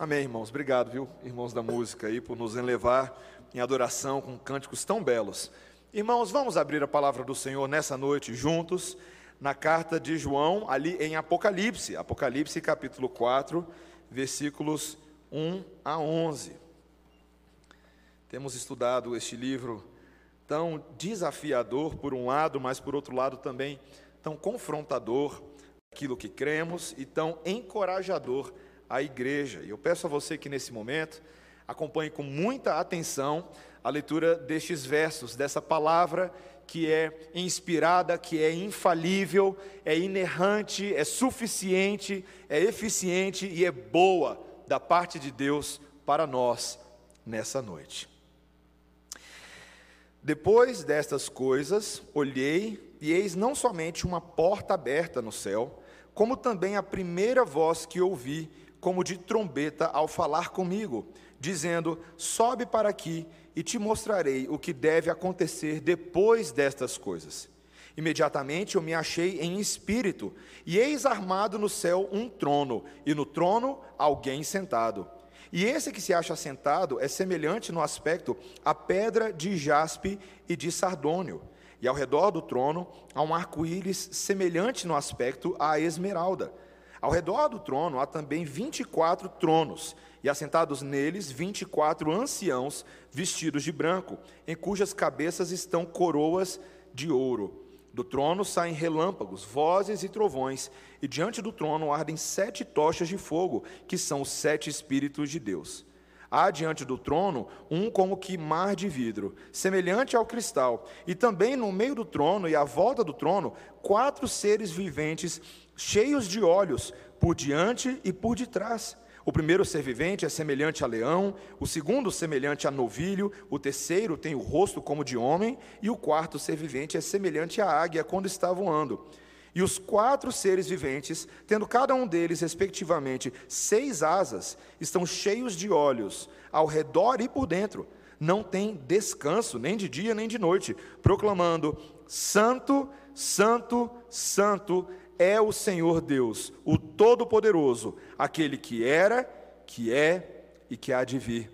Amém, irmãos. Obrigado, viu, irmãos da música aí, por nos elevar em adoração com cânticos tão belos. Irmãos, vamos abrir a palavra do Senhor nessa noite juntos, na carta de João, ali em Apocalipse, Apocalipse capítulo 4, versículos 1 a 11. Temos estudado este livro tão desafiador por um lado, mas por outro lado também tão confrontador aquilo que cremos e tão encorajador a igreja. E eu peço a você que nesse momento acompanhe com muita atenção a leitura destes versos, dessa palavra que é inspirada, que é infalível, é inerrante, é suficiente, é eficiente e é boa da parte de Deus para nós nessa noite. Depois destas coisas, olhei e eis não somente uma porta aberta no céu, como também a primeira voz que ouvi como de trombeta ao falar comigo, dizendo: Sobe para aqui e te mostrarei o que deve acontecer depois destas coisas. Imediatamente eu me achei em espírito, e eis armado no céu um trono, e no trono alguém sentado. E esse que se acha sentado é semelhante no aspecto à pedra de jaspe e de sardônio. E ao redor do trono há um arco-íris semelhante no aspecto à esmeralda. Ao redor do trono há também vinte e quatro tronos, e assentados neles vinte e quatro anciãos vestidos de branco, em cujas cabeças estão coroas de ouro. Do trono saem relâmpagos, vozes e trovões, e diante do trono ardem sete tochas de fogo, que são os sete Espíritos de Deus. Há diante do trono um como que mar de vidro, semelhante ao cristal, e também no meio do trono e à volta do trono, quatro seres viventes cheios de olhos, por diante e por detrás. O primeiro ser vivente é semelhante a leão, o segundo semelhante a novilho, o terceiro tem o rosto como de homem, e o quarto ser vivente é semelhante à águia quando está voando. E os quatro seres viventes, tendo cada um deles, respectivamente, seis asas, estão cheios de olhos, ao redor e por dentro. Não tem descanso, nem de dia nem de noite, proclamando: Santo, Santo, Santo é o Senhor Deus, o Todo-Poderoso, aquele que era, que é e que há de vir.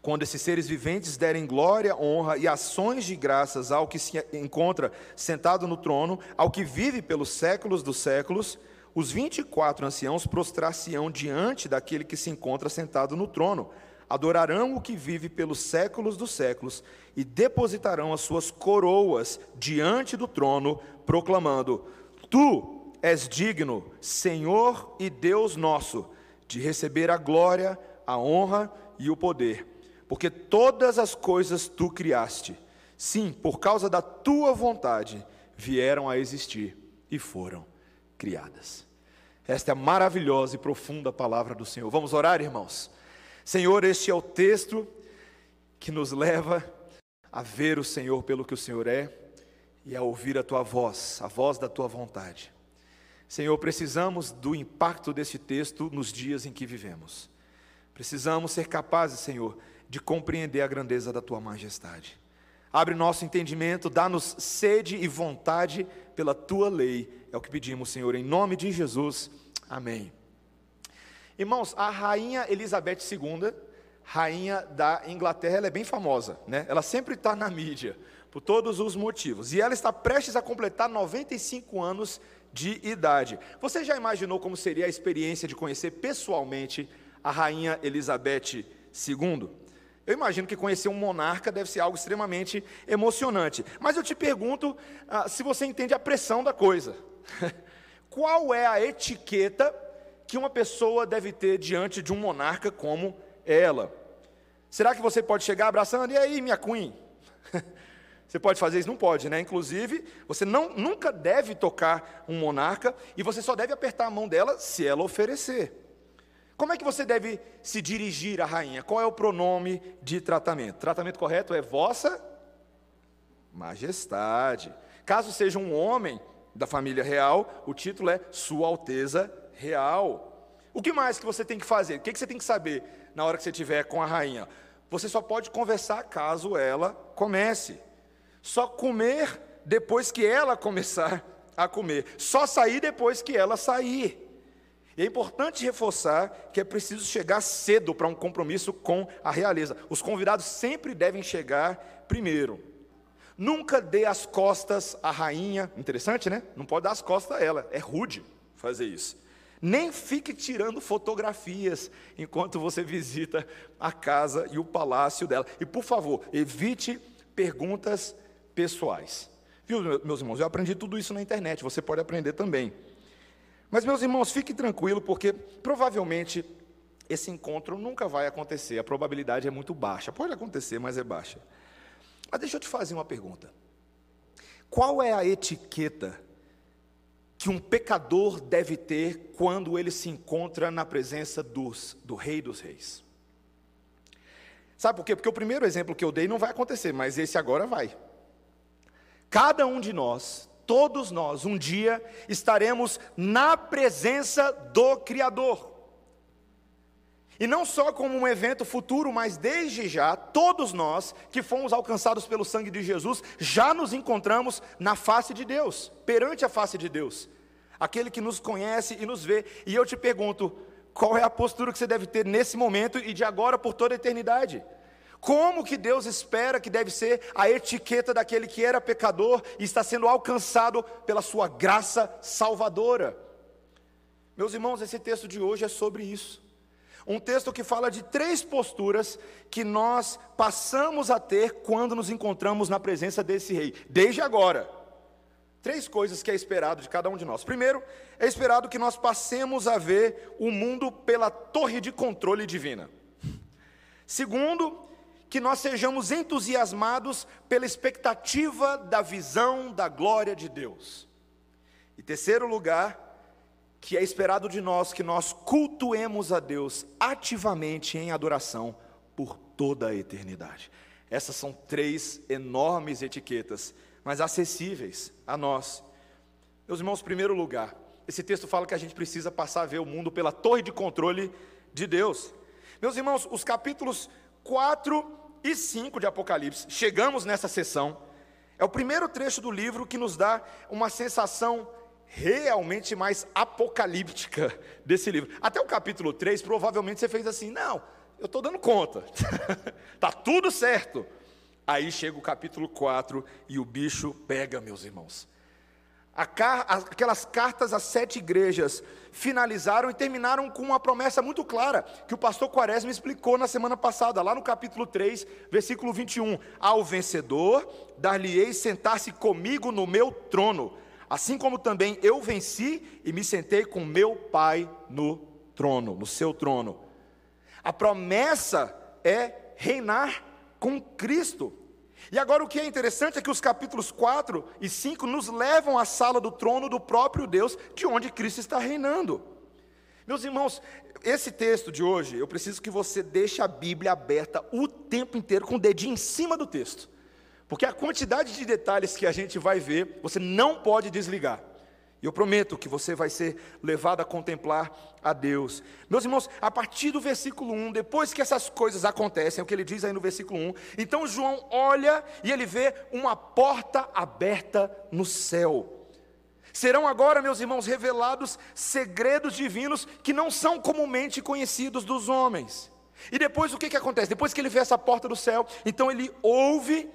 Quando esses seres viventes derem glória, honra e ações de graças ao que se encontra sentado no trono, ao que vive pelos séculos dos séculos, os vinte e quatro anciãos prostrar-se-ão diante daquele que se encontra sentado no trono, adorarão o que vive pelos séculos dos séculos e depositarão as suas coroas diante do trono, proclamando: Tu, és digno, Senhor e Deus nosso, de receber a glória, a honra e o poder, porque todas as coisas tu criaste, sim, por causa da tua vontade, vieram a existir e foram criadas. Esta é a maravilhosa e profunda palavra do Senhor. Vamos orar, irmãos? Senhor, este é o texto que nos leva a ver o Senhor pelo que o Senhor é e a ouvir a tua voz, a voz da tua vontade. Senhor, precisamos do impacto desse texto nos dias em que vivemos. Precisamos ser capazes, Senhor, de compreender a grandeza da tua majestade. Abre nosso entendimento, dá-nos sede e vontade pela tua lei. É o que pedimos, Senhor, em nome de Jesus. Amém. Irmãos, a rainha Elizabeth II, rainha da Inglaterra, ela é bem famosa, né? Ela sempre está na mídia, por todos os motivos. E ela está prestes a completar 95 anos de idade. Você já imaginou como seria a experiência de conhecer pessoalmente a rainha Elizabeth II? Eu imagino que conhecer um monarca deve ser algo extremamente emocionante. Mas eu te pergunto ah, se você entende a pressão da coisa. Qual é a etiqueta que uma pessoa deve ter diante de um monarca como ela? Será que você pode chegar abraçando, e aí, minha queen? Você pode fazer isso? Não pode, né? Inclusive, você não, nunca deve tocar um monarca e você só deve apertar a mão dela se ela oferecer. Como é que você deve se dirigir à rainha? Qual é o pronome de tratamento? Tratamento correto é vossa majestade. Caso seja um homem da família real, o título é Sua Alteza Real. O que mais que você tem que fazer? O que você tem que saber na hora que você estiver com a rainha? Você só pode conversar caso ela comece. Só comer depois que ela começar a comer. Só sair depois que ela sair. E é importante reforçar que é preciso chegar cedo para um compromisso com a realeza. Os convidados sempre devem chegar primeiro. Nunca dê as costas à rainha. Interessante, né? Não pode dar as costas a ela. É rude fazer isso. Nem fique tirando fotografias enquanto você visita a casa e o palácio dela. E por favor, evite perguntas pessoais. Viu, meus irmãos? Eu aprendi tudo isso na internet, você pode aprender também. Mas, meus irmãos, fique tranquilo, porque provavelmente esse encontro nunca vai acontecer. A probabilidade é muito baixa. Pode acontecer, mas é baixa. Mas deixa eu te fazer uma pergunta. Qual é a etiqueta que um pecador deve ter quando ele se encontra na presença dos, do Rei dos Reis? Sabe por quê? Porque o primeiro exemplo que eu dei não vai acontecer, mas esse agora vai. Cada um de nós, todos nós, um dia estaremos na presença do Criador. E não só como um evento futuro, mas desde já, todos nós que fomos alcançados pelo sangue de Jesus, já nos encontramos na face de Deus, perante a face de Deus, aquele que nos conhece e nos vê. E eu te pergunto, qual é a postura que você deve ter nesse momento e de agora por toda a eternidade? Como que Deus espera que deve ser a etiqueta daquele que era pecador e está sendo alcançado pela sua graça salvadora? Meus irmãos, esse texto de hoje é sobre isso. Um texto que fala de três posturas que nós passamos a ter quando nos encontramos na presença desse rei, desde agora. Três coisas que é esperado de cada um de nós. Primeiro, é esperado que nós passemos a ver o mundo pela torre de controle divina. Segundo, que nós sejamos entusiasmados pela expectativa da visão da glória de Deus. E terceiro lugar, que é esperado de nós que nós cultuemos a Deus ativamente em adoração por toda a eternidade. Essas são três enormes etiquetas, mas acessíveis a nós. Meus irmãos, primeiro lugar, esse texto fala que a gente precisa passar a ver o mundo pela torre de controle de Deus. Meus irmãos, os capítulos 4 e 5 de Apocalipse, chegamos nessa sessão, é o primeiro trecho do livro que nos dá uma sensação realmente mais apocalíptica desse livro. Até o capítulo 3, provavelmente você fez assim: não, eu estou dando conta, está tudo certo. Aí chega o capítulo 4 e o bicho pega, meus irmãos. Aquelas cartas às sete igrejas finalizaram e terminaram com uma promessa muito clara, que o pastor Quaresma explicou na semana passada, lá no capítulo 3, versículo 21. Ao vencedor, dar-lhe-ei sentar-se comigo no meu trono assim como também eu venci e me sentei com meu Pai no trono, no seu trono. A promessa é reinar com Cristo. E agora o que é interessante é que os capítulos 4 e 5 nos levam à sala do trono do próprio Deus, de onde Cristo está reinando. Meus irmãos, esse texto de hoje, eu preciso que você deixe a Bíblia aberta o tempo inteiro, com o dedinho em cima do texto. Porque a quantidade de detalhes que a gente vai ver, você não pode desligar. Eu prometo que você vai ser levado a contemplar a Deus. Meus irmãos, a partir do versículo 1, depois que essas coisas acontecem, é o que ele diz aí no versículo 1, então João olha e ele vê uma porta aberta no céu. Serão agora, meus irmãos, revelados segredos divinos que não são comumente conhecidos dos homens. E depois o que, que acontece? Depois que ele vê essa porta do céu, então ele ouve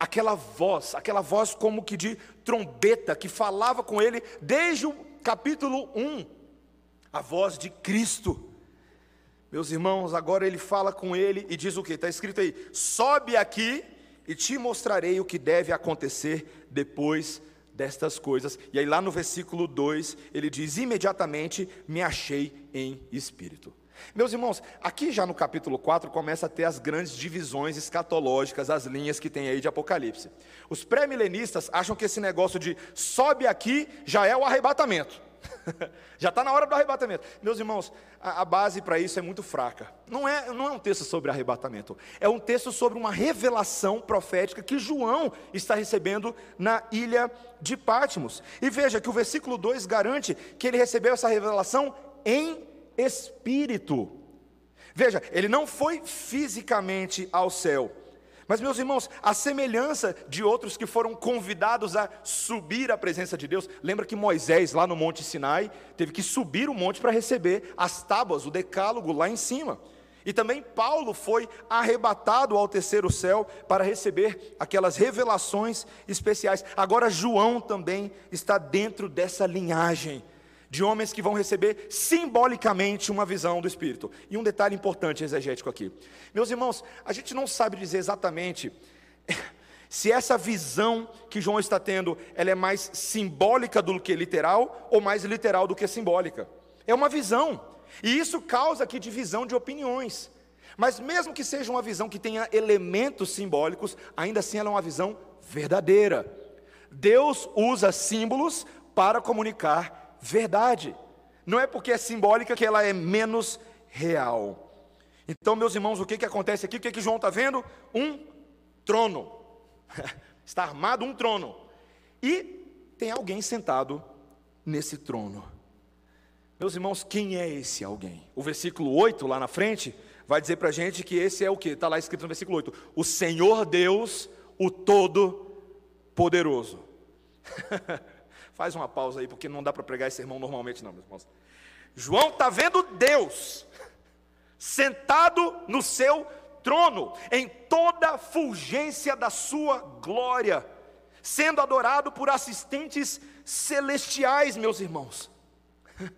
aquela voz, aquela voz como que de trombeta que falava com ele desde o capítulo 1, a voz de Cristo. Meus irmãos, agora ele fala com ele e diz o que? Está escrito aí: sobe aqui e te mostrarei o que deve acontecer depois destas coisas. E aí, lá no versículo 2, ele diz: imediatamente me achei em espírito. Meus irmãos, aqui já no capítulo 4 começa a ter as grandes divisões escatológicas, as linhas que tem aí de Apocalipse. Os pré-milenistas acham que esse negócio de sobe aqui já é o arrebatamento. já está na hora do arrebatamento. Meus irmãos, a, a base para isso é muito fraca. Não é, não é um texto sobre arrebatamento, é um texto sobre uma revelação profética que João está recebendo na ilha de Pátimos. E veja que o versículo 2 garante que ele recebeu essa revelação em espírito. Veja, ele não foi fisicamente ao céu, Mas, meus irmãos, a semelhança de outros que foram convidados a subir à presença de Deus, lembra que Moisés, lá no Monte Sinai, teve que subir o monte para receber as tábuas, o decálogo lá em cima. E também Paulo foi arrebatado ao terceiro céu para receber aquelas revelações especiais. Agora, João também está dentro dessa linhagem de homens que vão receber simbolicamente uma visão do Espírito. E um detalhe importante exegético aqui. Meus irmãos, a gente não sabe dizer exatamente se essa visão que João está tendo, ela é mais simbólica do que literal ou mais literal do que simbólica. É uma visão. E isso causa aqui divisão de opiniões. Mas mesmo que seja uma visão que tenha elementos simbólicos, ainda assim ela é uma visão verdadeira. Deus usa símbolos para comunicar verdade. Não é porque é simbólica que ela é menos real. Então, meus irmãos, o que, que acontece aqui? O que, que João está vendo? Um trono. está armado um trono. E tem alguém sentado nesse trono. Meus irmãos, quem é esse alguém? O versículo 8, lá na frente, vai dizer para a gente que esse é o que? Está lá escrito no versículo 8: O Senhor Deus, o Todo-Poderoso. Faz uma pausa aí, porque não dá para pregar esse sermão normalmente, não, meus irmãos. João está vendo Deus sentado no seu trono, em toda a fulgência da sua glória, sendo adorado por assistentes celestiais, meus irmãos.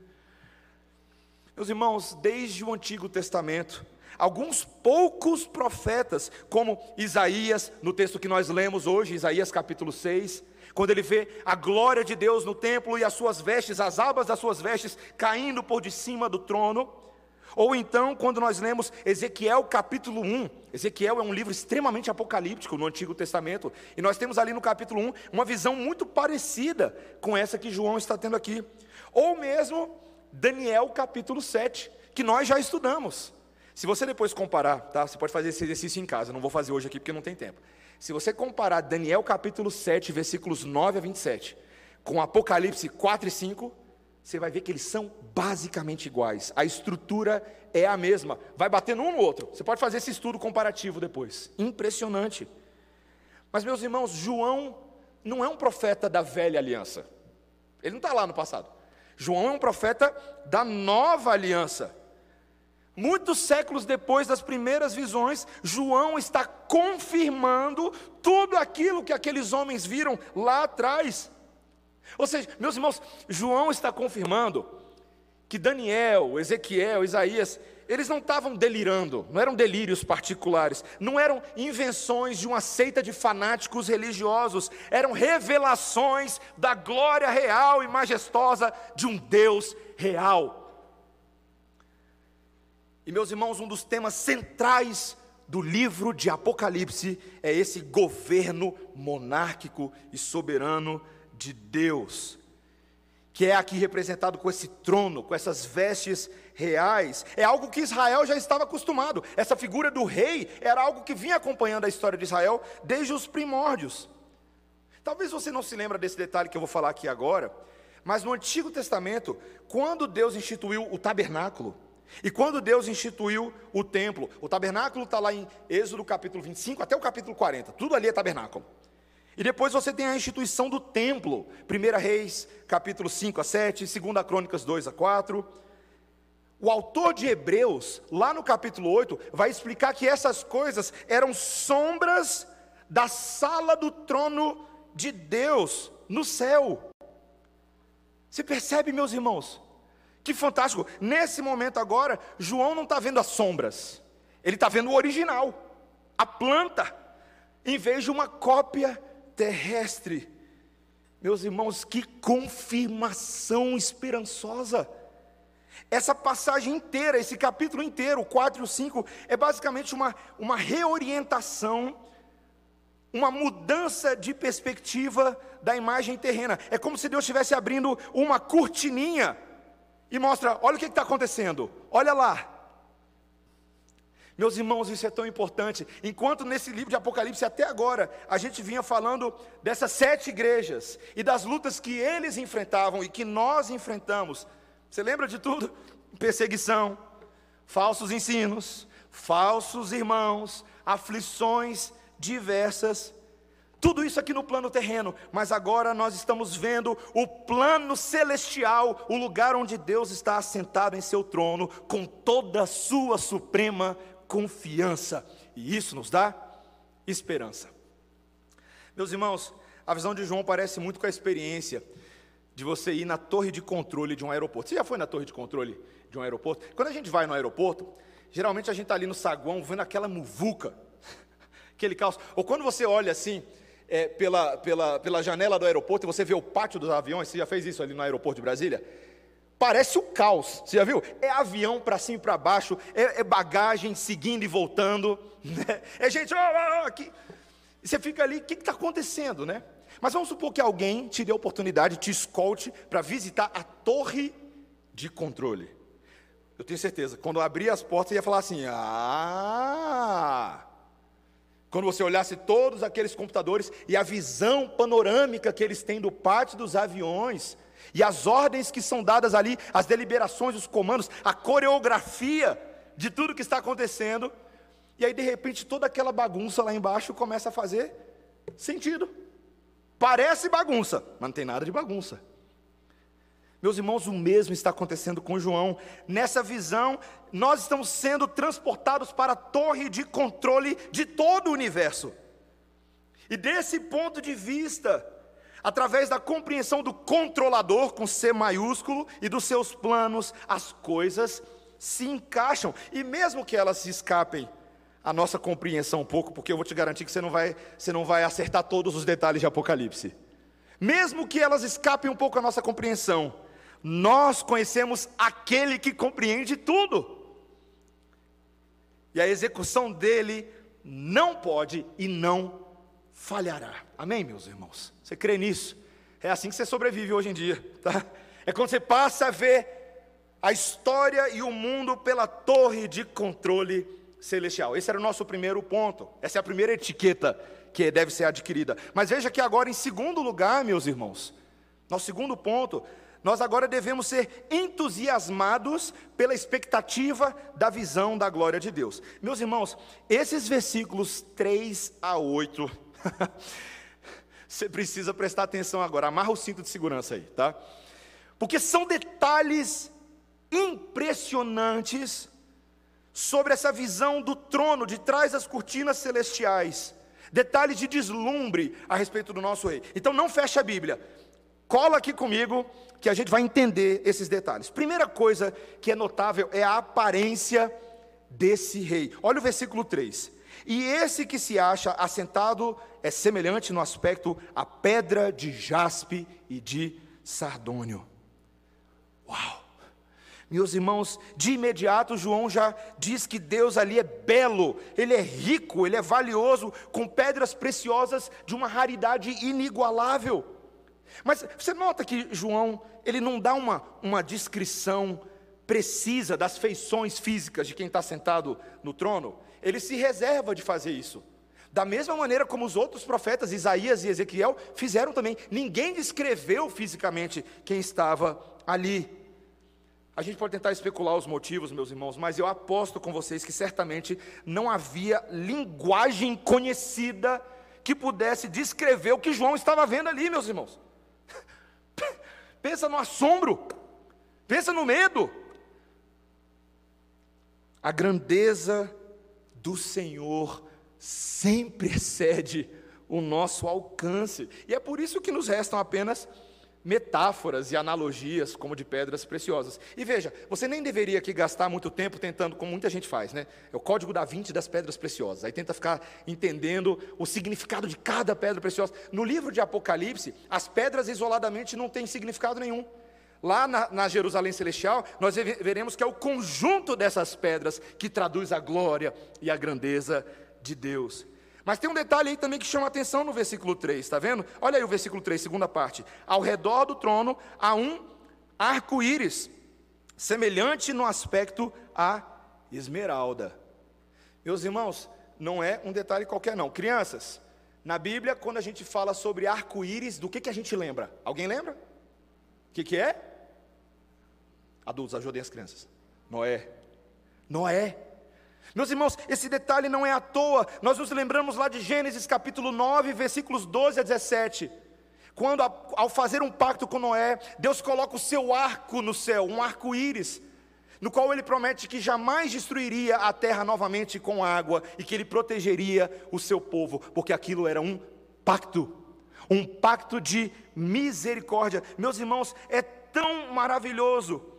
Meus irmãos, desde o Antigo Testamento, alguns poucos profetas, como Isaías, no texto que nós lemos hoje, Isaías capítulo 6, quando ele vê a glória de Deus no templo e as suas vestes, as abas das suas vestes caindo por de cima do trono. Ou então, quando nós lemos Ezequiel capítulo 1, Ezequiel é um livro extremamente apocalíptico no Antigo Testamento, e nós temos ali no capítulo 1 uma visão muito parecida com essa que João está tendo aqui. Ou mesmo Daniel capítulo 7, que nós já estudamos. Se você depois comparar, tá? Você pode fazer esse exercício em casa, não vou fazer hoje aqui porque não tem tempo. Se você comparar Daniel capítulo 7, versículos 9 a 27, com Apocalipse 4 e 5, você vai ver que eles são basicamente iguais. A estrutura é a mesma. Vai batendo um no outro. Você pode fazer esse estudo comparativo depois. Impressionante. Mas, meus irmãos, João não é um profeta da velha aliança. Ele não está lá no passado. João é um profeta da nova aliança. Muitos séculos depois das primeiras visões, João está confirmando tudo aquilo que aqueles homens viram lá atrás. Ou seja, meus irmãos, João está confirmando que Daniel, Ezequiel, Isaías, eles não estavam delirando, não eram delírios particulares, não eram invenções de uma seita de fanáticos religiosos, eram revelações da glória real e majestosa de um Deus real. E meus irmãos, um dos temas centrais do livro de Apocalipse é esse governo monárquico e soberano de Deus, que é aqui representado com esse trono, com essas vestes reais. É algo que Israel já estava acostumado. Essa figura do rei era algo que vinha acompanhando a história de Israel desde os primórdios. Talvez você não se lembre desse detalhe que eu vou falar aqui agora, mas no Antigo Testamento, quando Deus instituiu o tabernáculo, e quando Deus instituiu o templo, o tabernáculo está lá em Êxodo capítulo 25 até o capítulo 40, tudo ali é tabernáculo. E depois você tem a instituição do templo, 1 Reis, capítulo 5 a 7, 2 Crônicas 2 a 4. O autor de Hebreus, lá no capítulo 8, vai explicar que essas coisas eram sombras da sala do trono de Deus no céu. Você percebe, meus irmãos? Que fantástico! Nesse momento agora, João não está vendo as sombras, ele está vendo o original, a planta, em vez de uma cópia terrestre. Meus irmãos, que confirmação esperançosa! Essa passagem inteira, esse capítulo inteiro, 4 e 5, é basicamente uma, uma reorientação, uma mudança de perspectiva da imagem terrena. É como se Deus estivesse abrindo uma cortininha e mostra: olha o que está acontecendo, olha lá. Meus irmãos, isso é tão importante. Enquanto nesse livro de Apocalipse, até agora, a gente vinha falando dessas sete igrejas e das lutas que eles enfrentavam e que nós enfrentamos. Você lembra de tudo? Perseguição, falsos ensinos, falsos irmãos, aflições diversas. Tudo isso aqui no plano terreno, mas agora nós estamos vendo o plano celestial, o lugar onde Deus está assentado em seu trono, com toda a sua suprema confiança, e isso nos dá esperança. Meus irmãos, a visão de João parece muito com a experiência de você ir na torre de controle de um aeroporto. Você já foi na torre de controle de um aeroporto? Quando a gente vai no aeroporto, geralmente a gente está ali no saguão vendo aquela muvuca, aquele caos. Ou quando você olha assim, é, pela, pela, pela janela do aeroporto e você vê o pátio dos aviões, você já fez isso ali no aeroporto de Brasília? Parece o caos, você já viu? É avião para cima e para baixo, é, é, bagagem seguindo e voltando, né? é gente, oh, oh, aqui. E você fica ali, o que está acontecendo, né? Mas vamos supor que alguém te dê a oportunidade, te escolte para visitar a torre de controle. Eu tenho certeza, quando eu abrir as portas, ia falar assim: ah. Quando você olhasse todos aqueles computadores e a visão panorâmica que eles têm do pátio dos aviões, e as ordens que são dadas ali, as deliberações, os comandos, a coreografia de tudo que está acontecendo, e aí de repente toda aquela bagunça lá embaixo começa a fazer sentido. Parece bagunça, mas não tem nada de bagunça. Meus irmãos, o mesmo está acontecendo com João. Nessa visão, nós estamos sendo transportados para a torre de controle de todo o universo. E desse ponto de vista, através da compreensão do controlador com C maiúsculo e dos seus planos, as coisas se encaixam. E mesmo que elas se escapem a nossa compreensão um pouco, porque eu vou te garantir que você não vai, você não vai acertar todos os detalhes de Apocalipse. Mesmo que elas escapem um pouco a nossa compreensão, nós conhecemos aquele que compreende tudo. E a execução dele não pode e não falhará. Amém, meus irmãos? Você crê nisso? É assim que você sobrevive hoje em dia, tá? É quando você passa a ver a história e o mundo pela torre de controle celestial. Esse era o nosso primeiro ponto. Essa é a primeira etiqueta que deve ser adquirida. Mas veja que agora, em segundo lugar, meus irmãos, nosso segundo ponto, nós agora devemos ser entusiasmados pela expectativa da visão da glória de Deus. Meus irmãos, esses versículos 3 a 8, você precisa prestar atenção agora, amarra o cinto de segurança aí, tá? Porque são detalhes impressionantes sobre essa visão do trono de trás das cortinas celestiais. Detalhes de deslumbre a respeito do nosso rei. Então não feche a Bíblia. Cola aqui comigo que a gente vai entender esses detalhes. Primeira coisa que é notável é a aparência desse rei. Olha o versículo 3. E esse que se acha assentado é semelhante no aspecto à pedra de jaspe e de sardônio. Uau! Meus irmãos, de imediato João já diz que Deus ali é belo, ele é rico, ele é valioso, com pedras preciosas de uma raridade inigualável. Mas você nota que João, ele não dá uma, uma descrição precisa das feições físicas de quem está sentado no trono, ele se reserva de fazer isso. Da mesma maneira como os outros profetas, Isaías e Ezequiel, fizeram também. Ninguém descreveu fisicamente quem estava ali. A gente pode tentar especular os motivos, meus irmãos, mas eu aposto com vocês que certamente não havia linguagem conhecida que pudesse descrever o que João estava vendo ali, meus irmãos. Pensa no assombro, pensa no medo. A grandeza do Senhor sempre excede o nosso alcance, e é por isso que nos restam apenas metáforas e analogias como de pedras preciosas. E veja, você nem deveria aqui gastar muito tempo tentando, como muita gente faz, né? É o código da 20 das pedras preciosas. Aí tenta ficar entendendo o significado de cada pedra preciosa. No livro de Apocalipse, as pedras isoladamente não têm significado nenhum. Lá na, na, Jerusalém Celestial, nós veremos que é o conjunto dessas pedras que traduz a glória e a grandeza de Deus. Mas tem um detalhe aí também que chama atenção no versículo 3, está vendo? Olha aí o versículo 3, segunda parte. Ao redor do trono há um arco-íris, semelhante no aspecto a esmeralda. Meus irmãos, não é um detalhe qualquer não. Crianças, na Bíblia, quando a gente fala sobre arco-íris, do que, que a gente lembra? Alguém lembra? O que, que é? Adultos, ajudem as crianças. Noé. Noé. Meus irmãos, esse detalhe não é à toa, nós nos lembramos lá de Gênesis capítulo 9, versículos 12 a 17. Quando, ao fazer um pacto com Noé, Deus coloca o seu arco no céu, um arco-íris, no qual ele promete que jamais destruiria a terra novamente com água e que ele protegeria o seu povo, porque aquilo era um pacto, um pacto de misericórdia. Meus irmãos, é tão maravilhoso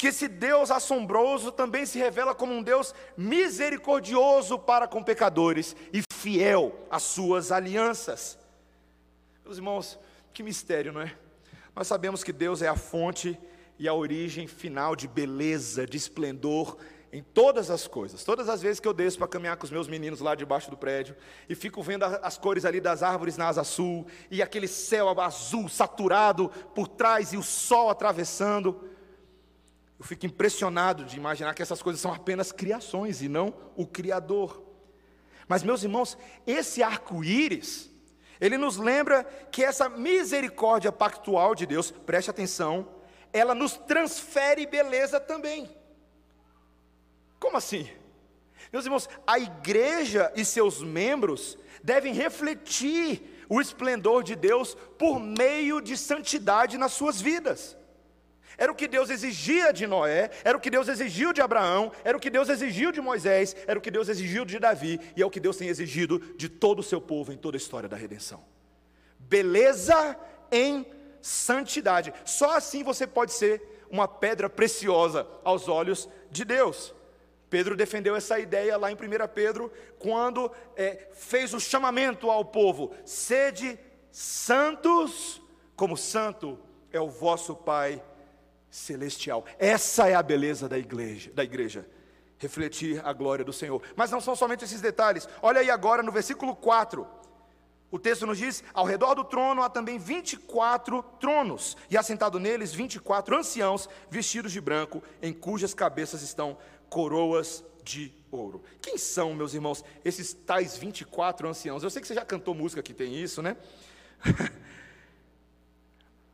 que esse Deus assombroso também se revela como um Deus misericordioso para com pecadores e fiel às suas alianças. Meus irmãos, que mistério, não é? Nós sabemos que Deus é a fonte e a origem final de beleza, de esplendor em todas as coisas. Todas as vezes que eu desço para caminhar com os meus meninos lá debaixo do prédio e fico vendo as cores ali das árvores na asa sul e aquele céu azul saturado por trás e o sol atravessando, eu fico impressionado de imaginar que essas coisas são apenas criações e não o Criador. Mas, meus irmãos, esse arco-íris, ele nos lembra que essa misericórdia pactual de Deus, preste atenção, ela nos transfere beleza também. Como assim? Meus irmãos, a igreja e seus membros devem refletir o esplendor de Deus por meio de santidade nas suas vidas. Era o que Deus exigia de Noé, era o que Deus exigiu de Abraão, era o que Deus exigiu de Moisés, era o que Deus exigiu de Davi, e é o que Deus tem exigido de todo o seu povo em toda a história da redenção. Beleza em santidade. Só assim você pode ser uma pedra preciosa aos olhos de Deus. Pedro defendeu essa ideia lá em 1 Pedro, quando é, fez o chamamento ao povo: sede santos, como santo é o vosso Pai celestial. Essa é a beleza da igreja, da igreja. Refletir a glória do Senhor. Mas não são somente esses detalhes. Olha aí agora no versículo 4. O texto nos diz: Ao redor do trono há também 24 tronos, e assentado neles 24 anciãos vestidos de branco, em cujas cabeças estão coroas de ouro. Quem são, meus irmãos, esses tais 24 anciãos? Eu sei que você já cantou música que tem isso, né?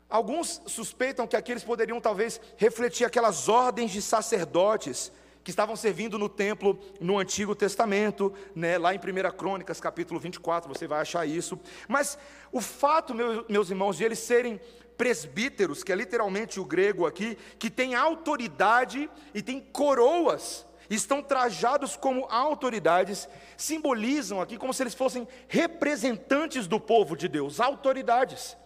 Alguns suspeitam que aqueles poderiam talvez refletir aquelas ordens de sacerdotes que estavam servindo no templo no Antigo Testamento, né, lá em 1 Crônicas, capítulo 24, você vai achar isso. Mas o fato, meus irmãos, de eles serem presbíteros, que é literalmente o grego aqui, que tem autoridade e tem coroas, estão trajados como autoridades, simbolizam aqui como se eles fossem representantes do povo de Deus, autoridades.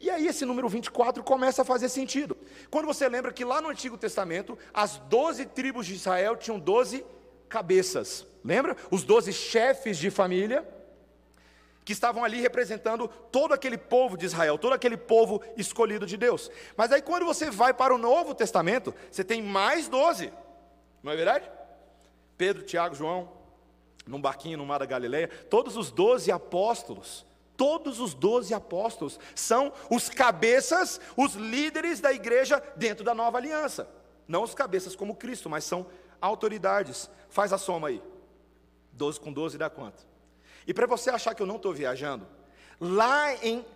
E aí esse número 24 começa a fazer sentido. Quando você lembra que lá no Antigo Testamento, as 12 tribos de Israel tinham 12 cabeças. Lembra? Os 12 chefes de família que estavam ali representando todo aquele povo de Israel, todo aquele povo escolhido de Deus. Mas aí quando você vai para o Novo Testamento, você tem mais 12. Não é verdade? Pedro, Tiago, João, num barquinho no mar da Galileia, todos os 12 apóstolos Todos os doze apóstolos são os cabeças, os líderes da igreja dentro da nova aliança. Não os cabeças como Cristo, mas são autoridades. Faz a soma aí. 12 com 12 dá quanto? E para você achar que eu não estou viajando, lá em,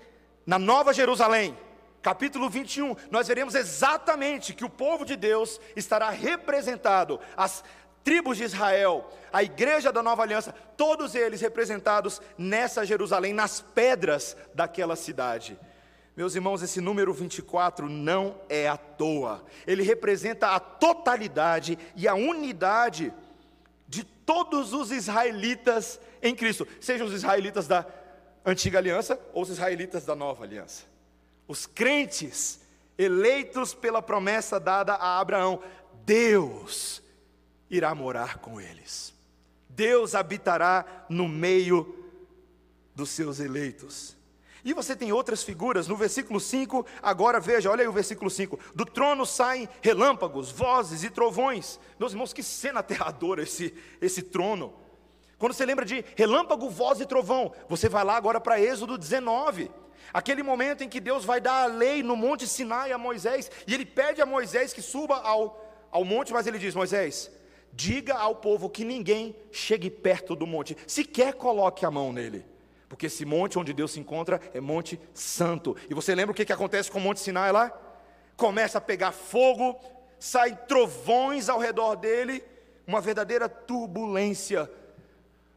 na Nova Jerusalém, capítulo 21, nós veremos exatamente que o povo de Deus estará representado, as tribos de Israel, a igreja da nova aliança, todos eles representados nessa Jerusalém, nas pedras daquela cidade. Meus irmãos, esse número 24 não é à toa, ele representa a totalidade e a unidade de todos os israelitas em Cristo, sejam os israelitas da antiga aliança ou os israelitas da nova aliança. Os crentes eleitos pela promessa dada a Abraão, Deus irá morar com eles. Deus habitará no meio dos seus eleitos. E você tem outras figuras, no versículo 5, agora veja, olha aí o versículo 5: do trono saem relâmpagos, vozes e trovões. Meus irmãos, que cena aterradora esse, esse trono. Quando você lembra de relâmpago, voz e trovão, você vai lá agora para Êxodo 19. Aquele momento em que Deus vai dar a lei no monte Sinai a Moisés, e ele pede a Moisés que suba ao, ao monte, mas ele diz: Moisés, diga ao povo que ninguém chegue perto do monte, sequer coloque a mão nele. Porque esse monte onde Deus se encontra é Monte Santo. E você lembra o que, que acontece com o Monte Sinai lá? Começa a pegar fogo, saem trovões ao redor dele, uma verdadeira turbulência.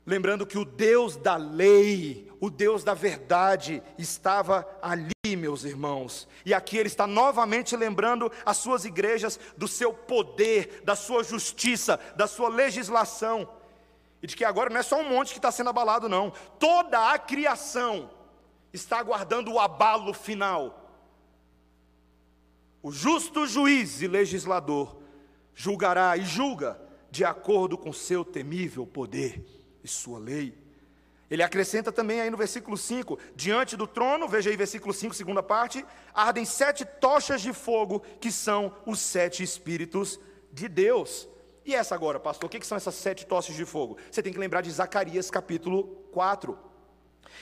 Lembrando que o Deus da lei, o Deus da verdade, estava ali, meus irmãos. E aqui ele está novamente lembrando as suas igrejas do seu poder, da sua justiça, da sua legislação. E de que agora não é só um monte que está sendo abalado, não. Toda a criação está aguardando o abalo final. O justo juiz e legislador julgará e julga de acordo com seu temível poder e sua lei. Ele acrescenta também aí no versículo 5: diante do trono, veja aí versículo 5, segunda parte, ardem sete tochas de fogo, que são os sete espíritos de Deus. E essa agora, pastor, o que são essas sete tochas de fogo? Você tem que lembrar de Zacarias capítulo 4.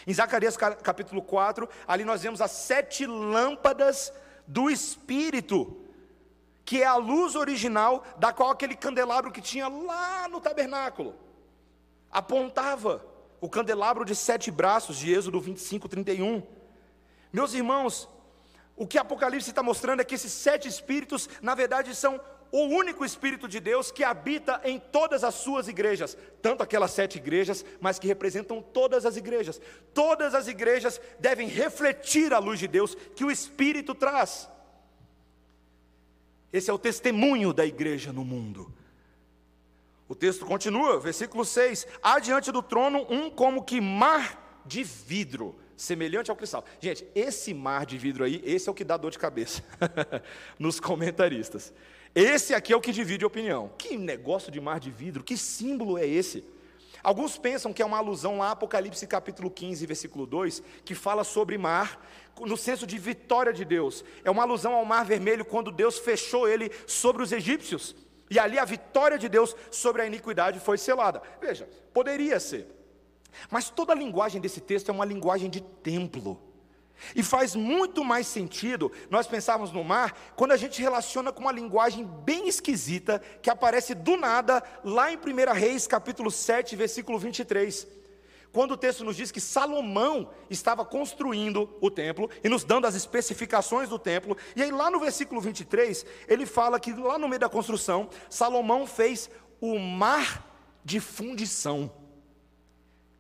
Em Zacarias capítulo 4, ali nós vemos as sete lâmpadas do Espírito, que é a luz original da qual aquele candelabro que tinha lá no tabernáculo apontava o candelabro de sete braços de Êxodo 25, 31. Meus irmãos, o que Apocalipse está mostrando é que esses sete espíritos, na verdade, são o único Espírito de Deus que habita em todas as suas igrejas, tanto aquelas sete igrejas, mas que representam todas as igrejas. Todas as igrejas devem refletir a luz de Deus que o Espírito traz. Esse é o testemunho da igreja no mundo. O texto continua, versículo 6: Há diante do trono um como que mar de vidro, semelhante ao cristal. Gente, esse mar de vidro aí, esse é o que dá dor de cabeça nos comentaristas. Esse aqui é o que divide opinião. Que negócio de mar de vidro, que símbolo é esse? Alguns pensam que é uma alusão lá, Apocalipse capítulo 15, versículo 2, que fala sobre mar, no senso de vitória de Deus. É uma alusão ao mar vermelho, quando Deus fechou ele sobre os egípcios. E ali a vitória de Deus sobre a iniquidade foi selada. Veja, poderia ser. Mas toda a linguagem desse texto é uma linguagem de templo. E faz muito mais sentido nós pensarmos no mar quando a gente relaciona com uma linguagem bem esquisita que aparece do nada lá em 1 Reis, capítulo 7, versículo 23. Quando o texto nos diz que Salomão estava construindo o templo e nos dando as especificações do templo, e aí lá no versículo 23, ele fala que lá no meio da construção, Salomão fez o mar de fundição.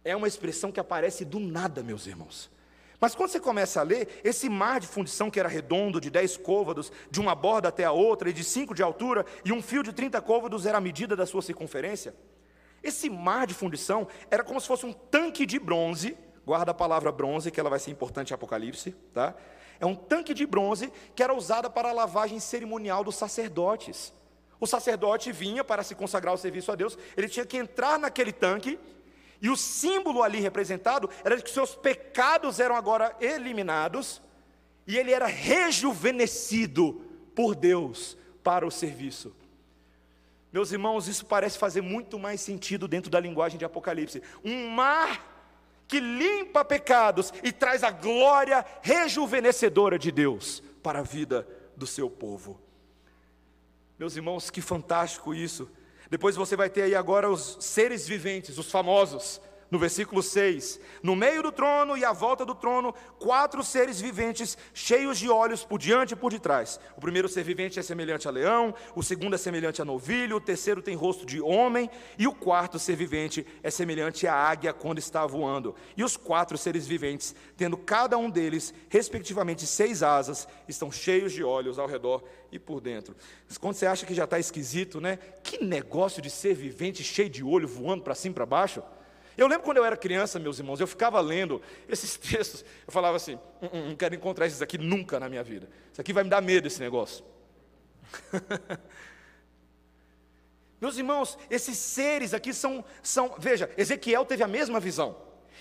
É uma expressão que aparece do nada, meus irmãos. Mas quando você começa a ler, esse mar de fundição que era redondo, de 10 côvados, de uma borda até a outra, e de 5 de altura, e um fio de 30 côvados era a medida da sua circunferência. Esse mar de fundição era como se fosse um tanque de bronze, guarda a palavra bronze, que ela vai ser importante em Apocalipse, tá? É um tanque de bronze que era usado para a lavagem cerimonial dos sacerdotes. O sacerdote vinha para se consagrar ao serviço a Deus, ele tinha que entrar naquele tanque e o símbolo ali representado era de que seus pecados eram agora eliminados e ele era rejuvenescido por Deus para o serviço. Meus irmãos, isso parece fazer muito mais sentido dentro da linguagem de Apocalipse. Um mar que limpa pecados e traz a glória rejuvenescedora de Deus para a vida do seu povo. Meus irmãos, que fantástico isso. Depois você vai ter aí agora os seres viventes, os famosos, no versículo 6. No meio do trono e à volta do trono, quatro seres viventes, cheios de olhos por diante e por detrás. O primeiro ser vivente é semelhante a leão, o segundo é semelhante a novilho, o terceiro tem rosto de homem, e o quarto ser vivente é semelhante à águia quando está voando. E os quatro seres viventes, tendo cada um deles, respectivamente, seis asas, estão cheios de olhos ao redor e por dentro. Quando você acha que já está esquisito, né? Que negócio de ser vivente cheio de olho voando para cima e para baixo. Eu lembro quando eu era criança, meus irmãos, eu ficava lendo esses textos, eu falava assim: não, hum, não quero encontrar esses aqui nunca na minha vida. Isso aqui vai me dar medo, esse negócio. meus irmãos, esses seres aqui são, são. Veja, Ezequiel teve a mesma visão.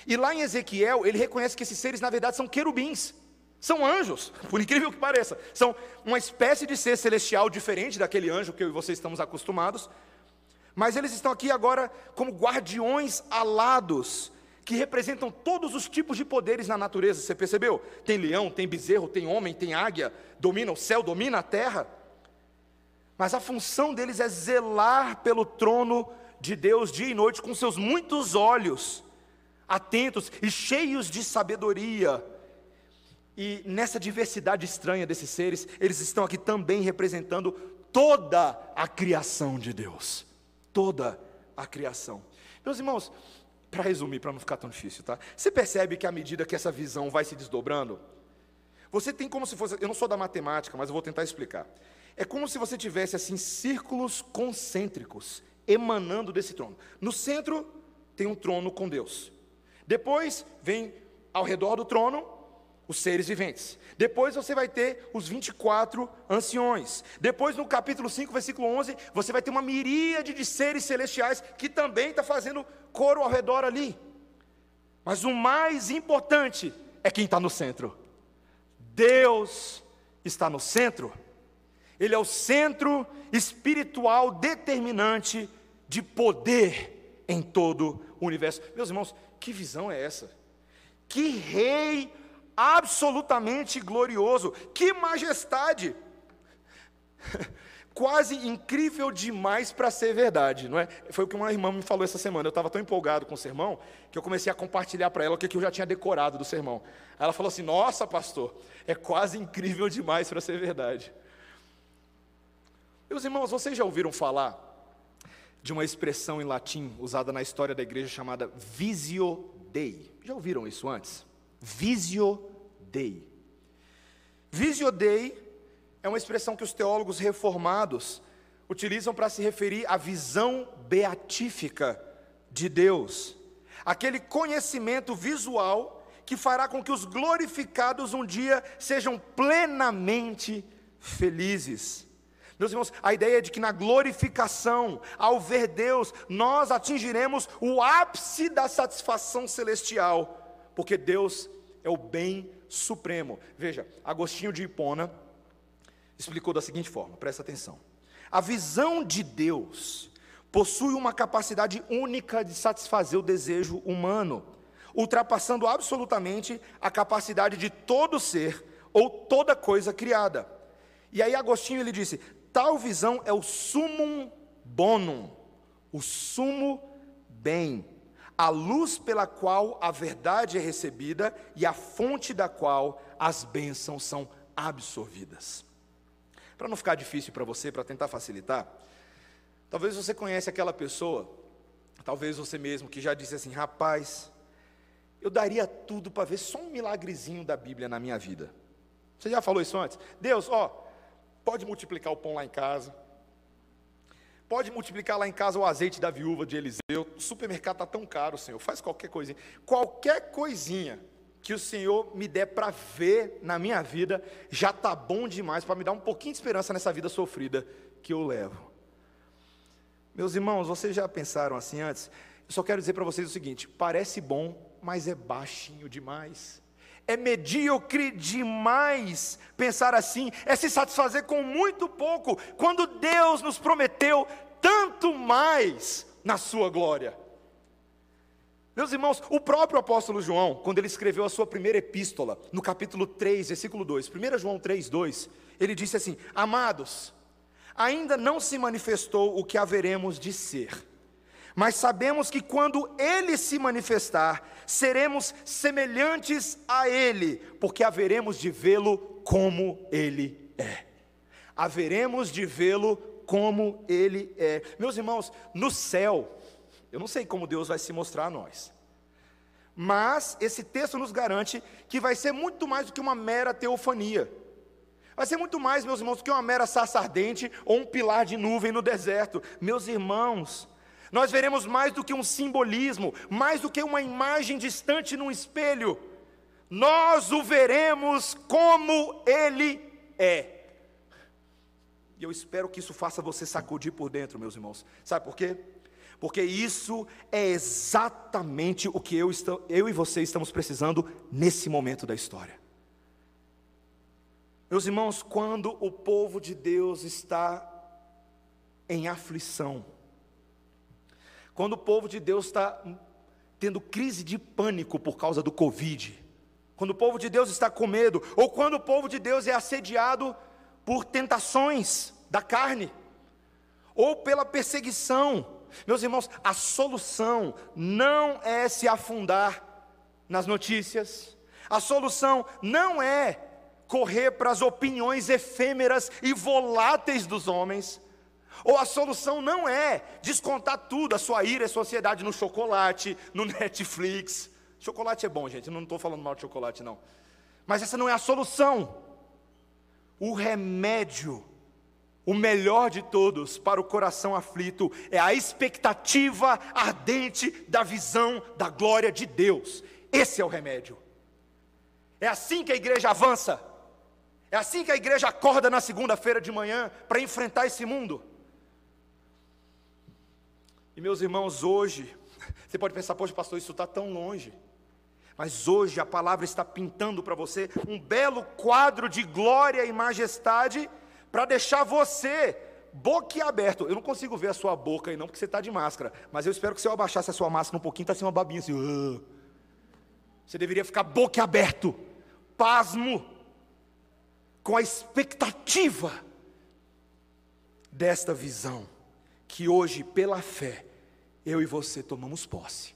E lá em Ezequiel, ele reconhece que esses seres, na verdade, são querubins. São anjos, por incrível que pareça. São uma espécie de ser celestial diferente daquele anjo que eu e você estamos acostumados. Mas eles estão aqui agora como guardiões alados, que representam todos os tipos de poderes na natureza. Você percebeu? Tem leão, tem bezerro, tem homem, tem águia, domina o céu, domina a terra. Mas a função deles é zelar pelo trono de Deus dia e noite com seus muitos olhos atentos e cheios de sabedoria e nessa diversidade estranha desses seres, eles estão aqui também representando toda a criação de Deus. Toda a criação. Meus irmãos, para resumir, para não ficar tão difícil, tá? Você percebe que à medida que essa visão vai se desdobrando, você tem como se fosse, eu não sou da matemática, mas eu vou tentar explicar. É como se você tivesse assim círculos concêntricos emanando desse trono. No centro tem um trono com Deus. Depois vem ao redor do trono os seres viventes. Depois você vai ter os 24 anciões. Depois, no capítulo 5, versículo 11, você vai ter uma miríade de seres celestiais que também está fazendo coro ao redor ali. Mas o mais importante é quem está no centro. Deus está no centro. Ele é o centro espiritual determinante de poder em todo o universo. Meus irmãos, que visão é essa? Que rei absolutamente glorioso, que majestade! Quase incrível demais para ser verdade, não é? Foi o que uma irmã me falou essa semana. Eu estava tão empolgado com o sermão que eu comecei a compartilhar para ela o que eu já tinha decorado do sermão. Ela falou assim: Nossa, pastor, é quase incrível demais para ser verdade. Meus irmãos, vocês já ouviram falar de uma expressão em latim usada na história da igreja chamada visio dei? Já ouviram isso antes? Visio Dei. Visio Dei é uma expressão que os teólogos reformados utilizam para se referir à visão beatífica de Deus, aquele conhecimento visual que fará com que os glorificados um dia sejam plenamente felizes. Meus irmãos, a ideia é de que na glorificação, ao ver Deus, nós atingiremos o ápice da satisfação celestial porque Deus é o bem supremo. Veja, Agostinho de Hipona explicou da seguinte forma, presta atenção. A visão de Deus possui uma capacidade única de satisfazer o desejo humano, ultrapassando absolutamente a capacidade de todo ser ou toda coisa criada. E aí Agostinho ele disse: tal visão é o sumum bonum, o sumo bem a luz pela qual a verdade é recebida e a fonte da qual as bênçãos são absorvidas. Para não ficar difícil para você, para tentar facilitar, talvez você conhece aquela pessoa, talvez você mesmo que já disse assim, rapaz, eu daria tudo para ver só um milagrezinho da Bíblia na minha vida. Você já falou isso antes? Deus, ó, pode multiplicar o pão lá em casa, Pode multiplicar lá em casa o azeite da viúva de Eliseu. O supermercado está tão caro, Senhor. Faz qualquer coisinha. Qualquer coisinha que o Senhor me der para ver na minha vida, já está bom demais para me dar um pouquinho de esperança nessa vida sofrida que eu levo. Meus irmãos, vocês já pensaram assim antes? Eu só quero dizer para vocês o seguinte: parece bom, mas é baixinho demais. É medíocre demais pensar assim, é se satisfazer com muito pouco, quando Deus nos prometeu tanto mais na sua glória. Meus irmãos, o próprio apóstolo João, quando ele escreveu a sua primeira epístola, no capítulo 3, versículo 2, 1 João 3, 2, ele disse assim: Amados, ainda não se manifestou o que haveremos de ser mas sabemos que quando Ele se manifestar, seremos semelhantes a Ele, porque haveremos de vê-lo como Ele é. Haveremos de vê-lo como Ele é. Meus irmãos, no céu, eu não sei como Deus vai se mostrar a nós, mas esse texto nos garante que vai ser muito mais do que uma mera teofania. Vai ser muito mais, meus irmãos, do que uma mera sarça ardente ou um pilar de nuvem no deserto. Meus irmãos, nós veremos mais do que um simbolismo, mais do que uma imagem distante num espelho. Nós o veremos como ele é. E eu espero que isso faça você sacudir por dentro, meus irmãos. Sabe por quê? Porque isso é exatamente o que eu, estou, eu e você estamos precisando nesse momento da história. Meus irmãos, quando o povo de Deus está em aflição, quando o povo de Deus está tendo crise de pânico por causa do Covid, quando o povo de Deus está com medo, ou quando o povo de Deus é assediado por tentações da carne, ou pela perseguição. Meus irmãos, a solução não é se afundar nas notícias, a solução não é correr para as opiniões efêmeras e voláteis dos homens, Ou a solução não é descontar tudo, a sua ira e a sua ansiedade no chocolate, no Netflix. Chocolate é bom, gente, eu não estou falando mal de chocolate, não. Mas essa não é a solução. O remédio, o melhor de todos para o coração aflito, é a expectativa ardente da visão da glória de Deus. Esse é o remédio. É assim que a igreja avança. É assim que a igreja acorda na segunda-feira de manhã para enfrentar esse mundo. E meus irmãos, hoje, você pode pensar, poxa, pastor, isso está tão longe. Mas hoje a palavra está pintando para você um belo quadro de glória e majestade para deixar você boquiaberto. Eu não consigo ver a sua boca aí não, porque você está de máscara. Mas eu espero que se eu abaixasse a sua máscara um pouquinho, está assim uma babinha assim. Uh. Você deveria ficar boquiaberto pasmo com a expectativa desta visão que hoje, pela fé, eu e você tomamos posse.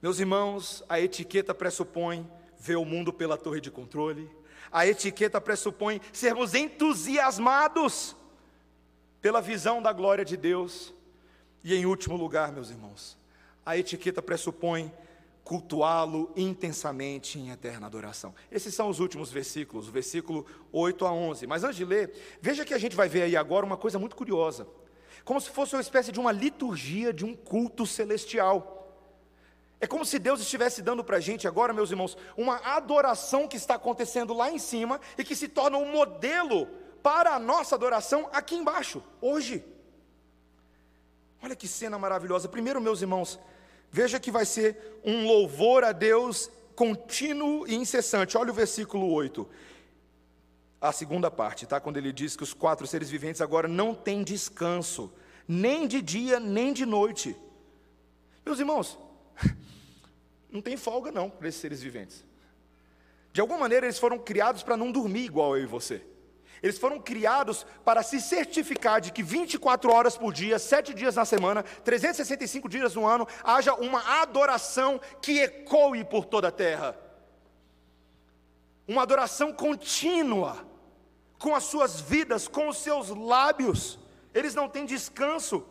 Meus irmãos, a etiqueta pressupõe ver o mundo pela torre de controle, a etiqueta pressupõe sermos entusiasmados pela visão da glória de Deus, e em último lugar, meus irmãos, a etiqueta pressupõe cultuá-lo intensamente em eterna adoração. Esses são os últimos versículos, o versículo 8 a 11. Mas antes de ler, veja que a gente vai ver aí agora uma coisa muito curiosa. Como se fosse uma espécie de uma liturgia de um culto celestial. É como se Deus estivesse dando para a gente agora, meus irmãos, uma adoração que está acontecendo lá em cima e que se torna um modelo para a nossa adoração aqui embaixo, hoje. Olha que cena maravilhosa. Primeiro, meus irmãos, Veja que vai ser um louvor a Deus contínuo e incessante. Olha o versículo 8. A segunda parte, tá? Quando ele diz que os quatro seres viventes agora não têm descanso, nem de dia, nem de noite. Meus irmãos, não tem folga não para esses seres viventes. De alguma maneira eles foram criados para não dormir igual eu e você. Eles foram criados para se certificar de que 24 horas por dia, 7 dias na semana, 365 dias no ano, haja uma adoração que ecoe por toda a terra. Uma adoração contínua, com as suas vidas, com os seus lábios. Eles não têm descanso.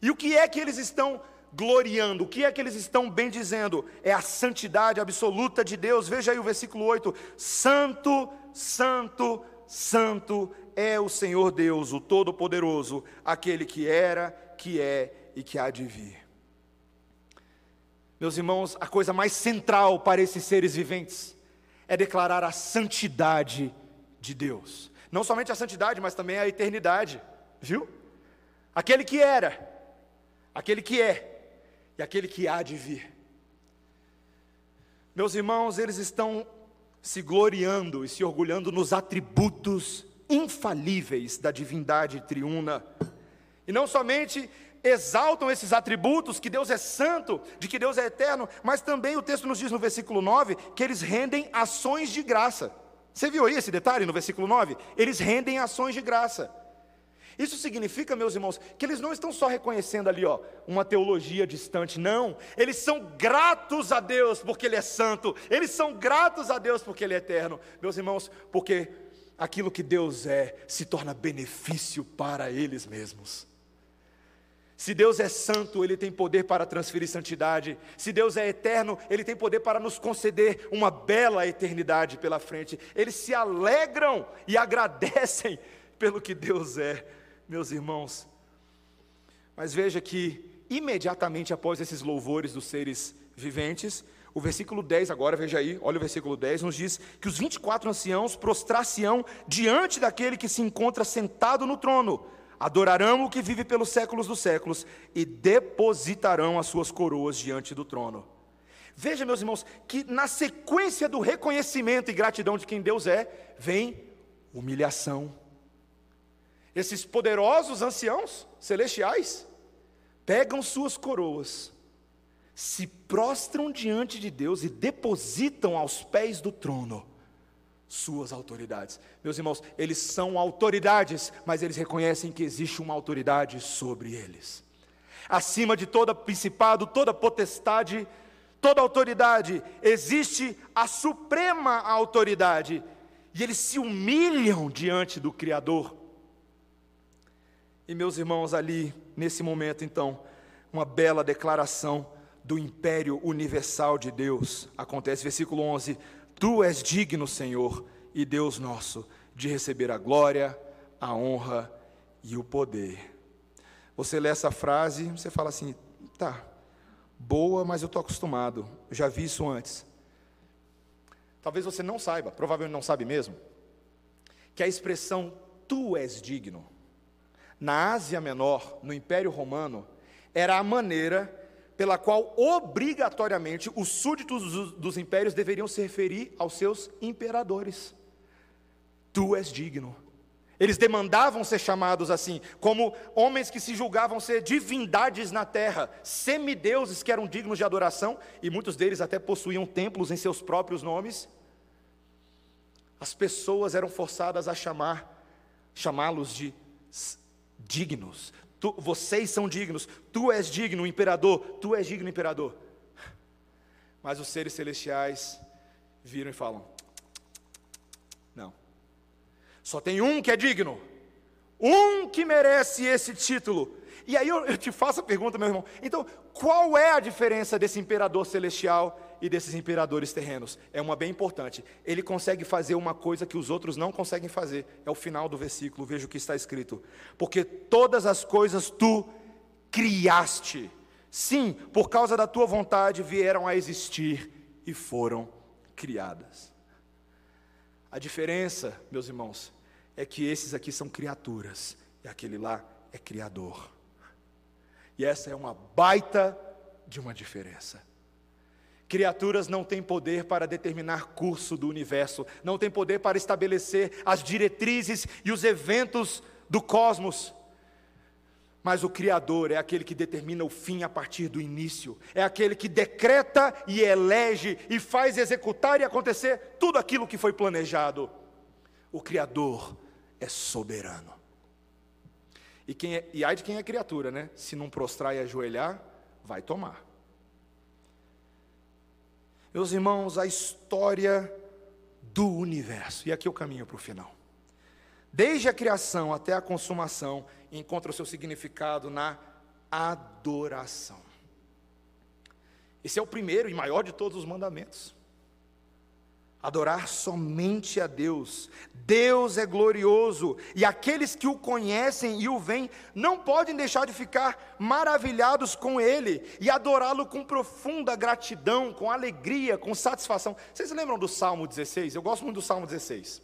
E o que é que eles estão gloriando. O que é que eles estão bem dizendo? É a santidade absoluta de Deus. Veja aí o versículo 8: Santo, Santo, Santo é o Senhor Deus, o Todo-Poderoso, aquele que era, que é e que há de vir. Meus irmãos, a coisa mais central para esses seres viventes é declarar a santidade de Deus. Não somente a santidade, mas também a eternidade, viu? Aquele que era, aquele que é e aquele que há de vir. Meus irmãos, eles estão se gloriando e se orgulhando nos atributos infalíveis da divindade triuna. E não somente exaltam esses atributos, que Deus é santo, de que Deus é eterno, mas também o texto nos diz no versículo 9 que eles rendem ações de graça. Você viu aí esse detalhe no versículo 9? Eles rendem ações de graça. Isso significa, meus irmãos, que eles não estão só reconhecendo ali, ó, uma teologia distante, não. Eles são gratos a Deus porque Ele é santo. Eles são gratos a Deus porque Ele é eterno. Meus irmãos, porque aquilo que Deus é se torna benefício para eles mesmos. Se Deus é santo, Ele tem poder para transferir santidade. Se Deus é eterno, Ele tem poder para nos conceder uma bela eternidade pela frente. Eles se alegram e agradecem pelo que Deus é meus irmãos. Mas veja que, imediatamente após esses louvores dos seres viventes, o versículo 10 agora, veja aí, olha o versículo 10, nos diz que os 24 anciãos prostrar-se-ão diante daquele que se encontra sentado no trono, adorarão o que vive pelos séculos dos séculos e depositarão as suas coroas diante do trono. Veja, meus irmãos, que na sequência do reconhecimento e gratidão de quem Deus é, vem humilhação, esses poderosos anciãos celestiais pegam suas coroas, se prostram diante de Deus e depositam aos pés do trono suas autoridades. Meus irmãos, eles são autoridades, mas eles reconhecem que existe uma autoridade sobre eles. Acima de todo principado, toda potestade, toda autoridade, existe a suprema autoridade, e eles se humilham diante do Criador E meus irmãos, ali, nesse momento, então, uma bela declaração do império universal de Deus. Acontece, versículo 11: Tu és digno, Senhor e Deus nosso, de receber a glória, a honra e o poder. Você lê essa frase, você fala assim: tá, boa, mas eu estou acostumado, já vi isso antes. Talvez você não saiba, provavelmente não sabe mesmo, que a expressão tu és digno, na Ásia Menor, no Império Romano, era a maneira pela qual obrigatoriamente os súditos dos, impérios deveriam se referir aos seus imperadores. Tu és digno. Eles demandavam ser chamados assim, como homens que se julgavam ser divindades na terra, semideuses que eram dignos de adoração, e muitos deles até possuíam templos em seus próprios nomes. As pessoas eram forçadas a chamar, chamá-los de dignos. Tu, vocês são dignos, tu és digno, imperador, tu és digno, imperador. Mas os seres celestiais viram e falam: Não, só tem um que é digno, um que merece esse título. E aí eu, eu te faço a pergunta, meu irmão: então, qual é a diferença desse imperador celestial e desses imperadores terrenos. É uma bem importante. Ele consegue fazer uma coisa que os outros não conseguem fazer. É o final do versículo, veja o que está escrito. Porque todas as coisas tu criaste. Sim, por causa da tua vontade vieram a existir e foram criadas. A diferença, meus irmãos, é que esses aqui são criaturas e aquele lá é criador. E essa é uma baita de uma diferença. Criaturas não têm poder para determinar curso do universo, não têm poder para estabelecer as diretrizes e os eventos do cosmos. Mas o Criador é aquele que determina o fim a partir do início, é aquele que decreta e elege e faz executar e acontecer tudo aquilo que foi planejado. O Criador é soberano. E, quem é, e ai de quem é criatura, né? Se não prostrar e ajoelhar, vai tomar. Meus irmãos, a história do universo, e aqui eu caminho para o final. Desde a criação até a consumação, encontra o seu significado na adoração. Esse é o primeiro e maior de todos os mandamentos. Adorar somente a Deus. Deus é glorioso e aqueles que o conhecem e o veem não podem deixar de ficar maravilhados com Ele e adorá-lo com profunda gratidão, com alegria, com satisfação. Vocês lembram do Salmo 16? Eu gosto muito do Salmo 16.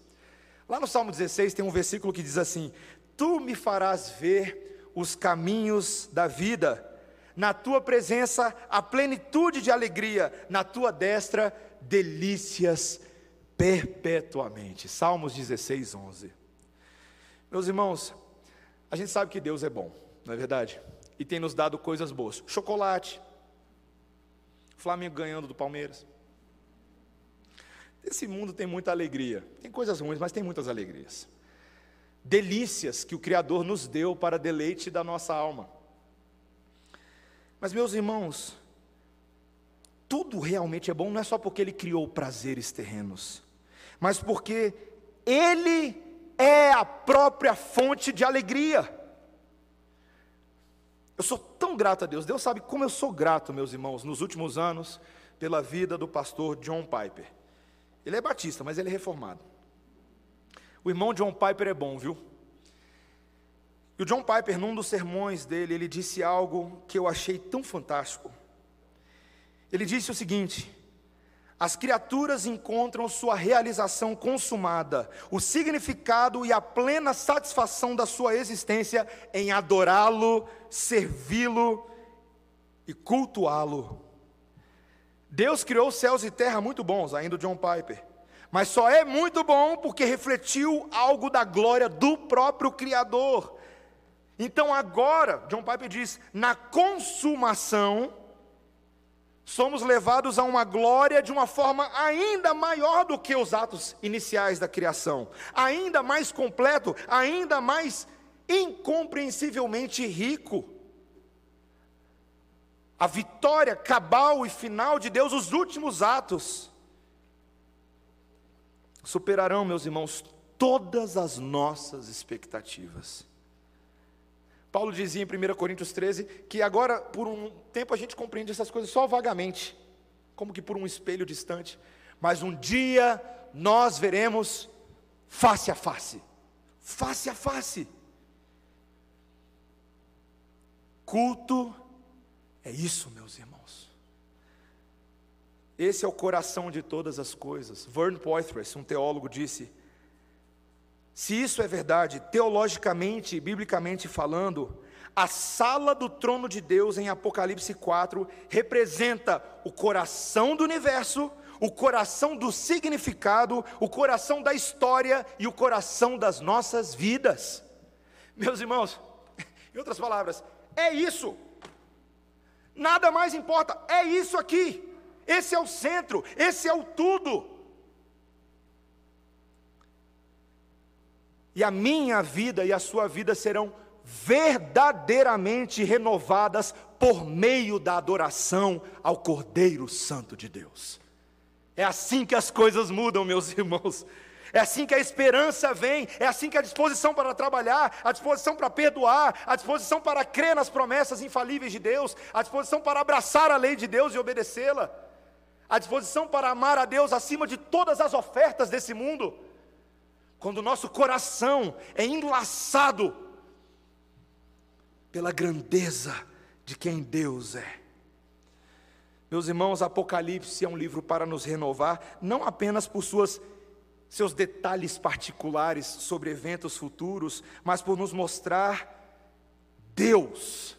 Lá no Salmo 16 tem um versículo que diz assim: Tu me farás ver os caminhos da vida, na tua presença a plenitude de alegria, na tua destra delícias perpetuamente. Salmos 16, 11. Meus irmãos, a gente sabe que Deus é bom, não é verdade? E tem nos dado coisas boas. Chocolate. Flamengo ganhando do Palmeiras. Esse mundo tem muita alegria. Tem coisas ruins, mas tem muitas alegrias. Delícias que o Criador nos deu para deleite da nossa alma. Mas, meus irmãos, tudo realmente é bom, não é só porque Ele criou prazeres terrenos, mas porque Ele é a própria fonte de alegria. Eu sou tão grato a Deus, Deus sabe como eu sou grato, meus irmãos, nos últimos anos, pela vida do pastor John Piper. Ele é batista, mas ele é reformado. O irmão John Piper é bom, viu? E o John Piper, num dos sermões dele, ele disse algo que eu achei tão fantástico. Ele disse o seguinte: as criaturas encontram sua realização consumada, o significado e a plena satisfação da sua existência em adorá-lo, servi-lo e cultuá-lo. Deus criou céus e terra muito bons, ainda o John Piper, mas só é muito bom porque refletiu algo da glória do próprio Criador. Então agora, John Piper diz, na consumação, somos levados a uma glória de uma forma ainda maior do que os atos iniciais da criação, ainda mais completo, ainda mais incompreensivelmente rico. A vitória cabal e final de Deus, os últimos atos, superarão, meus irmãos, todas as nossas expectativas. Paulo dizia em 1 Coríntios 13 que agora, por um tempo, a gente compreende essas coisas só vagamente, como que por um espelho distante, mas um dia nós veremos face a face face a face. Culto é isso, meus irmãos. Esse é o coração de todas as coisas. Vern Poitras, um teólogo, disse: se isso é verdade, teologicamente e biblicamente falando, a sala do trono de Deus em Apocalipse 4 representa o coração do universo, o coração do significado, o coração da história e o coração das nossas vidas. Meus irmãos, em outras palavras, é isso. Nada mais importa, é isso aqui. Esse é o centro, esse é o tudo. E a minha vida e a sua vida serão verdadeiramente renovadas por meio da adoração ao Cordeiro Santo de Deus. É assim que as coisas mudam, meus irmãos. É assim que a esperança vem, é assim que a disposição para trabalhar, a disposição para perdoar, a disposição para crer nas promessas infalíveis de Deus, a disposição para abraçar a lei de Deus e obedecê-la, a disposição para amar a Deus acima de todas as ofertas desse mundo quando o nosso coração é enlaçado pela grandeza de quem Deus é. Meus irmãos, Apocalipse é um livro para nos renovar, não apenas por suas seus detalhes particulares sobre eventos futuros, mas por nos mostrar Deus,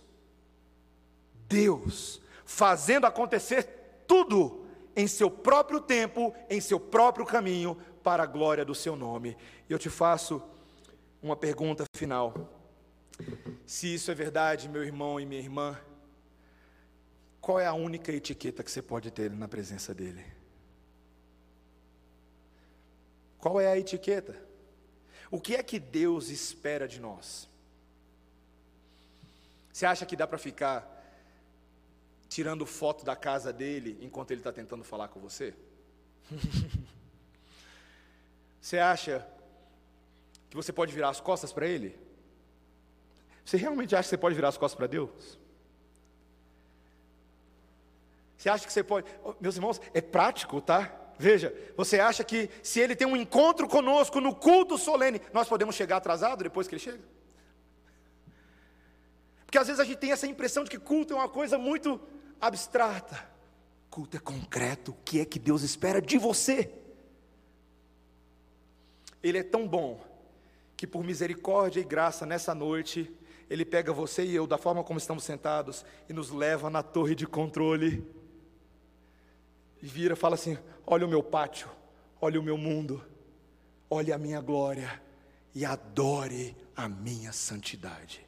Deus, fazendo acontecer tudo em seu próprio tempo, em seu próprio caminho, para a glória do seu nome. E eu te faço uma pergunta final. Se isso é verdade, meu irmão e minha irmã, qual é a única etiqueta que você pode ter na presença dele? Qual é a etiqueta? O que é que Deus espera de nós? Você acha que dá para ficar tirando foto da casa dele enquanto ele está tentando falar com você? Você acha que você pode virar as costas para Ele? Você realmente acha que você pode virar as costas para Deus? Você acha que você pode. Oh, meus irmãos, é prático, tá? Veja, você acha que se ele tem um encontro conosco no culto solene, nós podemos chegar atrasado depois que ele chega? Porque às vezes a gente tem essa impressão de que culto é uma coisa muito abstrata. Culto é concreto. O que é que Deus espera de você? Ele é tão bom que, por misericórdia e graça, nessa noite, Ele pega você e eu, da forma como estamos sentados, e nos leva na torre de controle. E vira e fala assim: Olha o meu pátio, olha o meu mundo, olha a minha glória, e adore a minha santidade.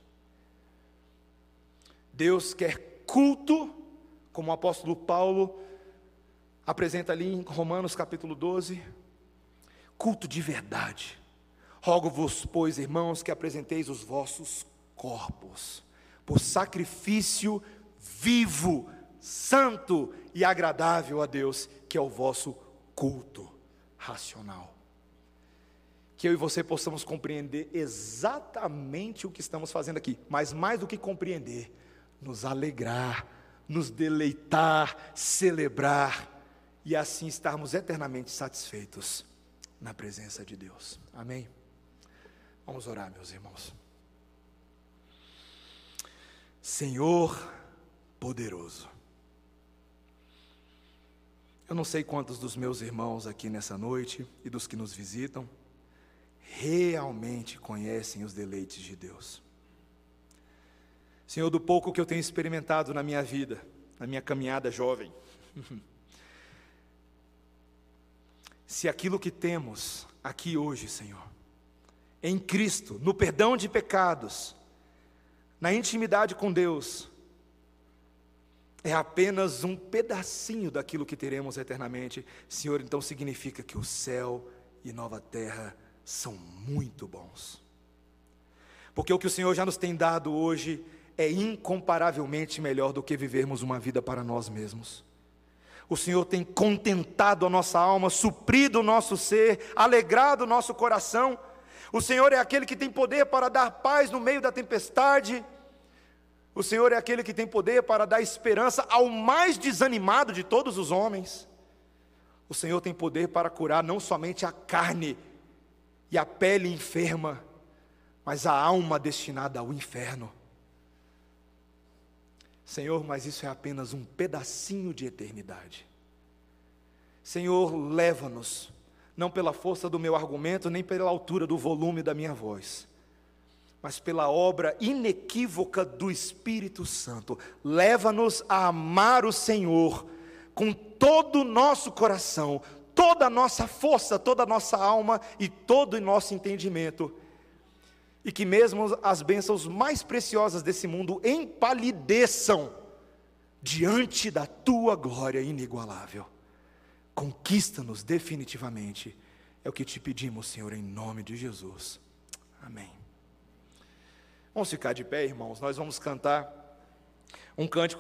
Deus quer culto, como o apóstolo Paulo apresenta ali em Romanos capítulo 12 culto de verdade. Rogo-vos, pois, irmãos, que apresenteis os vossos corpos por sacrifício vivo, santo e agradável a Deus, que é o vosso culto racional. Que eu e você possamos compreender exatamente o que estamos fazendo aqui, mas mais do que compreender, nos alegrar, nos deleitar, celebrar e assim estarmos eternamente satisfeitos na presença de Deus. Amém? Vamos orar, meus irmãos. Senhor poderoso, eu não sei quantos dos meus irmãos aqui nessa noite e dos que nos visitam realmente conhecem os deleites de Deus. Senhor, do pouco que eu tenho experimentado na minha vida, na minha caminhada jovem, se aquilo que temos aqui hoje, Senhor, em Cristo, no perdão de pecados, na intimidade com Deus, é apenas um pedacinho daquilo que teremos eternamente, Senhor, então significa que o céu e nova terra são muito bons. Porque o que o Senhor já nos tem dado hoje é incomparavelmente melhor do que vivermos uma vida para nós mesmos. O Senhor tem contentado a nossa alma, suprido o nosso ser, alegrado o nosso coração. O Senhor é aquele que tem poder para dar paz no meio da tempestade. O Senhor é aquele que tem poder para dar esperança ao mais desanimado de todos os homens. O Senhor tem poder para curar não somente a carne e a pele enferma, mas a alma destinada ao inferno. Senhor, mas isso é apenas um pedacinho de eternidade. Senhor, leva-nos, não pela força do meu argumento, nem pela altura do volume da minha voz, mas pela obra inequívoca do Espírito Santo. Leva-nos a amar o Senhor com todo o nosso coração, toda a nossa força, toda a nossa alma e todo o nosso entendimento. E que mesmo as bênçãos mais preciosas desse mundo empalideçam diante da tua glória inigualável. Conquista-nos definitivamente. É o que te pedimos, Senhor, em nome de Jesus. Amém. Vamos ficar de pé, irmãos. Nós vamos cantar um cântico